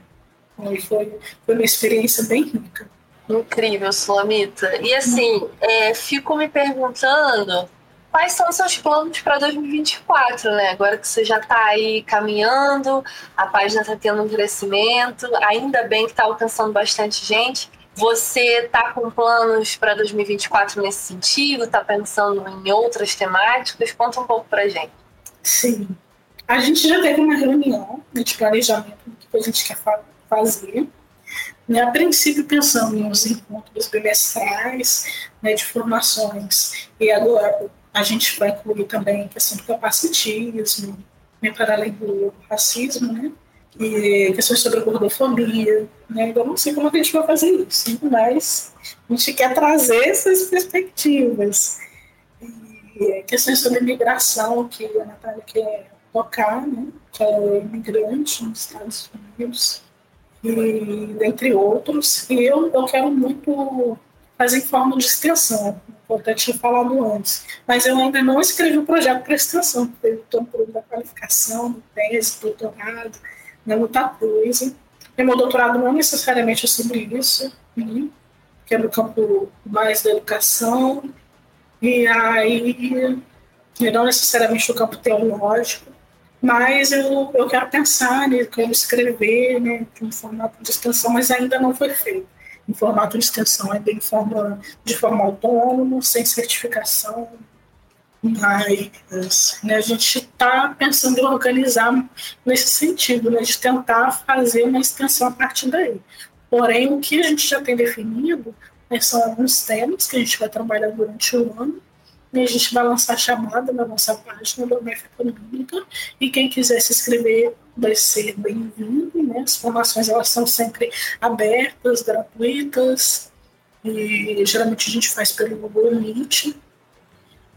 Foi, foi uma experiência bem rica. Incrível, Sulamita. E assim, é, fico me perguntando quais são os seus planos para 2024, né? Agora que você já está aí caminhando, a página está tendo um crescimento, ainda bem que está alcançando bastante gente. Você está com planos para 2024 nesse sentido? Está pensando em outras temáticas? Conta um pouco para gente. Sim. A gente já teve uma reunião de planejamento do que a gente quer fazer. Né, a princípio, pensando nos encontros bimestrais né, de formações. E agora, a gente vai incluir também a questão do capacitismo, né, para além do racismo, né? E questões sobre gordofobia, né? Eu não sei como a gente vai fazer isso, mas a gente quer trazer essas perspectivas. E questões sobre imigração, que a Natália quer tocar, né? Que é imigrante nos Estados Unidos, e dentre outros. E eu, eu quero muito fazer em forma de extensão, importante tinha falado antes. Mas eu ainda não escrevi o um projeto para extensão, porque eu estou no da qualificação, tese, doutorado, né, muita coisa. E meu doutorado não necessariamente é sobre isso, né, que é no campo mais da educação, e aí não necessariamente no campo teológico, mas eu, eu quero pensar, né, quero escrever né, de um formato de extensão, mas ainda não foi feito em formato de extensão, ainda em forma, de forma autônoma, sem certificação. Mas né, a gente está pensando em organizar nesse sentido, né, de tentar fazer uma extensão a partir daí. Porém, o que a gente já tem definido né, são alguns temas que a gente vai trabalhar durante o ano, E a gente vai lançar chamada na nossa página da Méfica Bíblica. E quem quiser se inscrever vai ser bem-vindo. Né? As formações elas são sempre abertas, gratuitas. E geralmente a gente faz pelo Google Meet.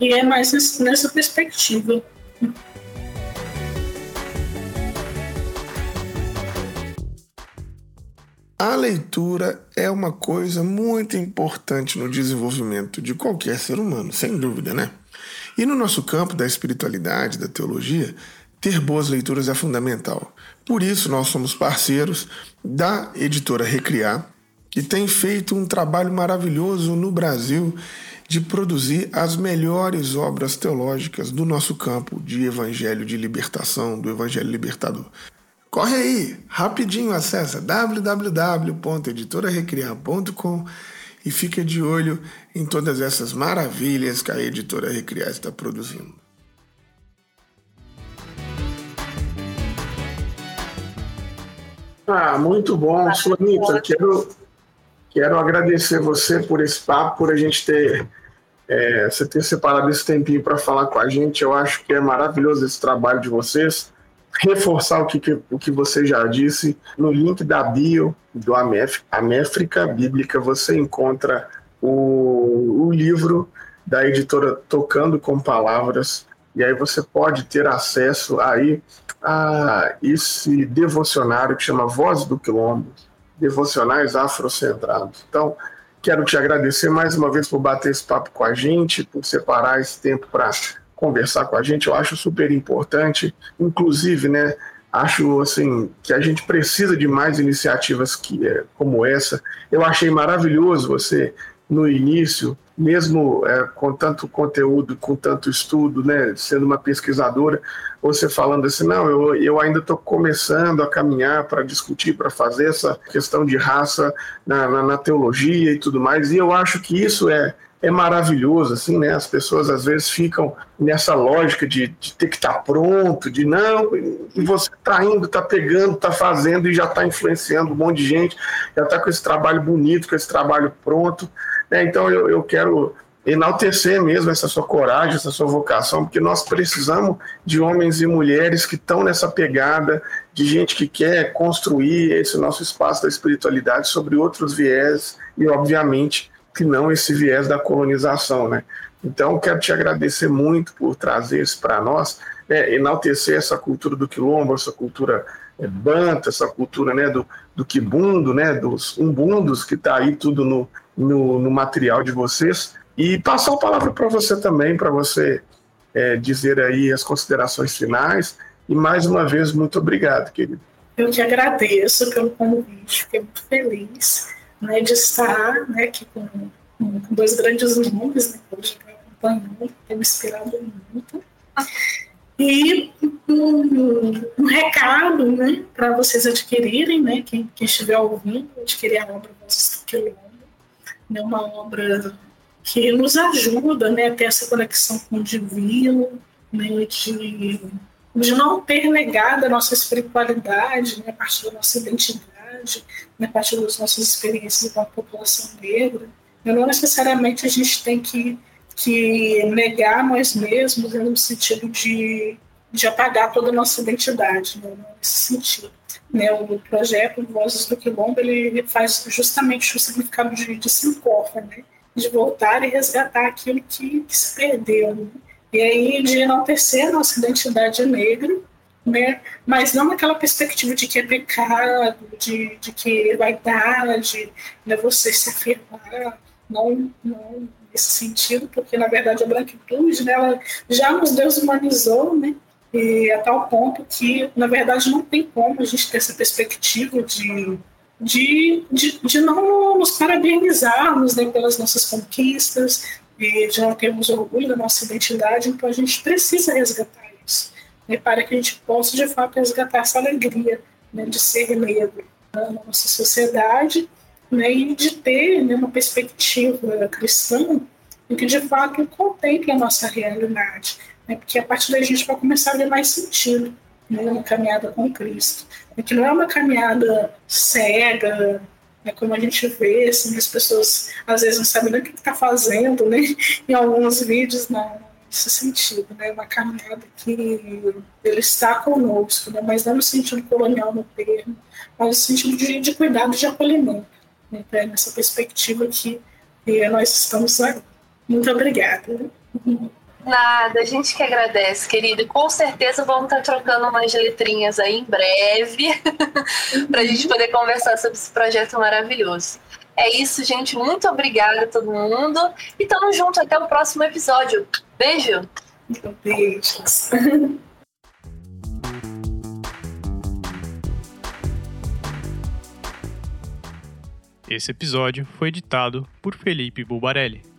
E é mais nessa perspectiva. A leitura é uma coisa muito importante no desenvolvimento de qualquer ser humano, sem dúvida, né? E no nosso campo da espiritualidade, da teologia, ter boas leituras é fundamental. Por isso, nós somos parceiros da editora Recriar, que tem feito um trabalho maravilhoso no Brasil de produzir as melhores obras teológicas do nosso campo de evangelho de libertação, do evangelho libertador. Corre aí, rapidinho acessa www.editorarecriar.com e fica de olho em todas essas maravilhas que a editora Recriar está produzindo. Ah, muito bom, Sonita. Quero, quero agradecer você por esse papo, por a gente ter, é, você ter separado esse tempinho para falar com a gente. Eu acho que é maravilhoso esse trabalho de vocês reforçar o que, o que você já disse, no link da bio do Améfrica Bíblica você encontra o, o livro da editora Tocando com Palavras, e aí você pode ter acesso aí a esse devocionário que chama Voz do Quilombo, Devocionais Afrocentrados. Então, quero te agradecer mais uma vez por bater esse papo com a gente, por separar esse tempo para conversar com a gente, eu acho super importante. Inclusive, né, acho assim que a gente precisa de mais iniciativas que, é, como essa. Eu achei maravilhoso você no início, mesmo é, com tanto conteúdo, com tanto estudo, né, sendo uma pesquisadora, você falando assim, não, eu, eu ainda estou começando a caminhar para discutir, para fazer essa questão de raça na, na, na teologia e tudo mais, e eu acho que isso é é maravilhoso, assim, né? As pessoas às vezes ficam nessa lógica de, de ter que estar tá pronto, de não, e você está indo, está pegando, está fazendo e já está influenciando um monte de gente, já está com esse trabalho bonito, com esse trabalho pronto. Né? Então eu, eu quero enaltecer mesmo essa sua coragem, essa sua vocação, porque nós precisamos de homens e mulheres que estão nessa pegada, de gente que quer construir esse nosso espaço da espiritualidade sobre outros viés e, obviamente, que não esse viés da colonização, né? Então, quero te agradecer muito por trazer isso para nós, né? enaltecer essa cultura do quilombo, essa cultura é, banta, essa cultura né, do, do quibundo, né, dos umbundos, que está aí tudo no, no, no, material de vocês, e passar a palavra para você também, para você é, dizer aí as considerações finais, e mais uma vez, muito obrigado, querido. Eu te agradeço pelo convite, fiquei muito feliz né, de estar né, aqui com, com dois grandes nomes, né, que hoje me acompanhou, tem me inspirado muito. E um, um recado né, para vocês adquirirem, né, quem, quem, estiver ouvindo, adquirir a obra Vozes do Quilombo, né, uma obra que nos ajuda né, a ter essa conexão com o divino, né, de, de não ter negado a nossa espiritualidade, né, a partir da nossa identidade grande, né, a partir das nossas experiências com a população negra. E não necessariamente a gente tem que, que negar nós mesmos né, no sentido de, de apagar toda a nossa identidade, né, nesse sentido. Né, o projeto Vozes do Quilombo ele faz justamente o significado de, de Sincofa, né, de voltar e resgatar aquilo que, que se perdeu. Né, e aí de enaltecer a nossa identidade negra né? mas não naquela perspectiva de que é pecado, de, de que é vaidade, né? você se afirmar, não, não nesse sentido, porque na verdade a branquitude né, ela já nos deshumanizou, né? E a tal ponto que, na verdade, não tem como a gente ter essa perspectiva de, de, de, de não nos parabenizarmos né, pelas nossas conquistas, de não termos orgulho da nossa identidade, então a gente precisa resgatar isso né, para que a gente possa, de fato, resgatar essa alegria né, de ser negro né, na nossa sociedade né, e de ter né, uma perspectiva cristã em que, de fato, contemple a nossa realidade. Né, porque a partir daí a gente vai começar a ver mais sentido né, na caminhada com Cristo. É que não é uma caminhada cega, É como a gente vê, assim, as pessoas às vezes não sabem nem o que está fazendo, né? Em alguns vídeos, não, nesse sentido, né? Uma caminhada que ele está conosco, né? Mas não no sentido colonial no termo, mas no sentido de, de cuidado, de acolhimento, né? nessa perspectiva que, nós estamos aí. Muito obrigada. Nada, a gente que agradece, querido. Com certeza vamos estar trocando umas letrinhas aí em breve para a gente poder conversar sobre esse projeto maravilhoso. É isso, gente. Muito obrigada a todo mundo. E tamo junto até o próximo episódio. Beijo. Beijos. Esse episódio foi editado por Felipe Bulbarelli.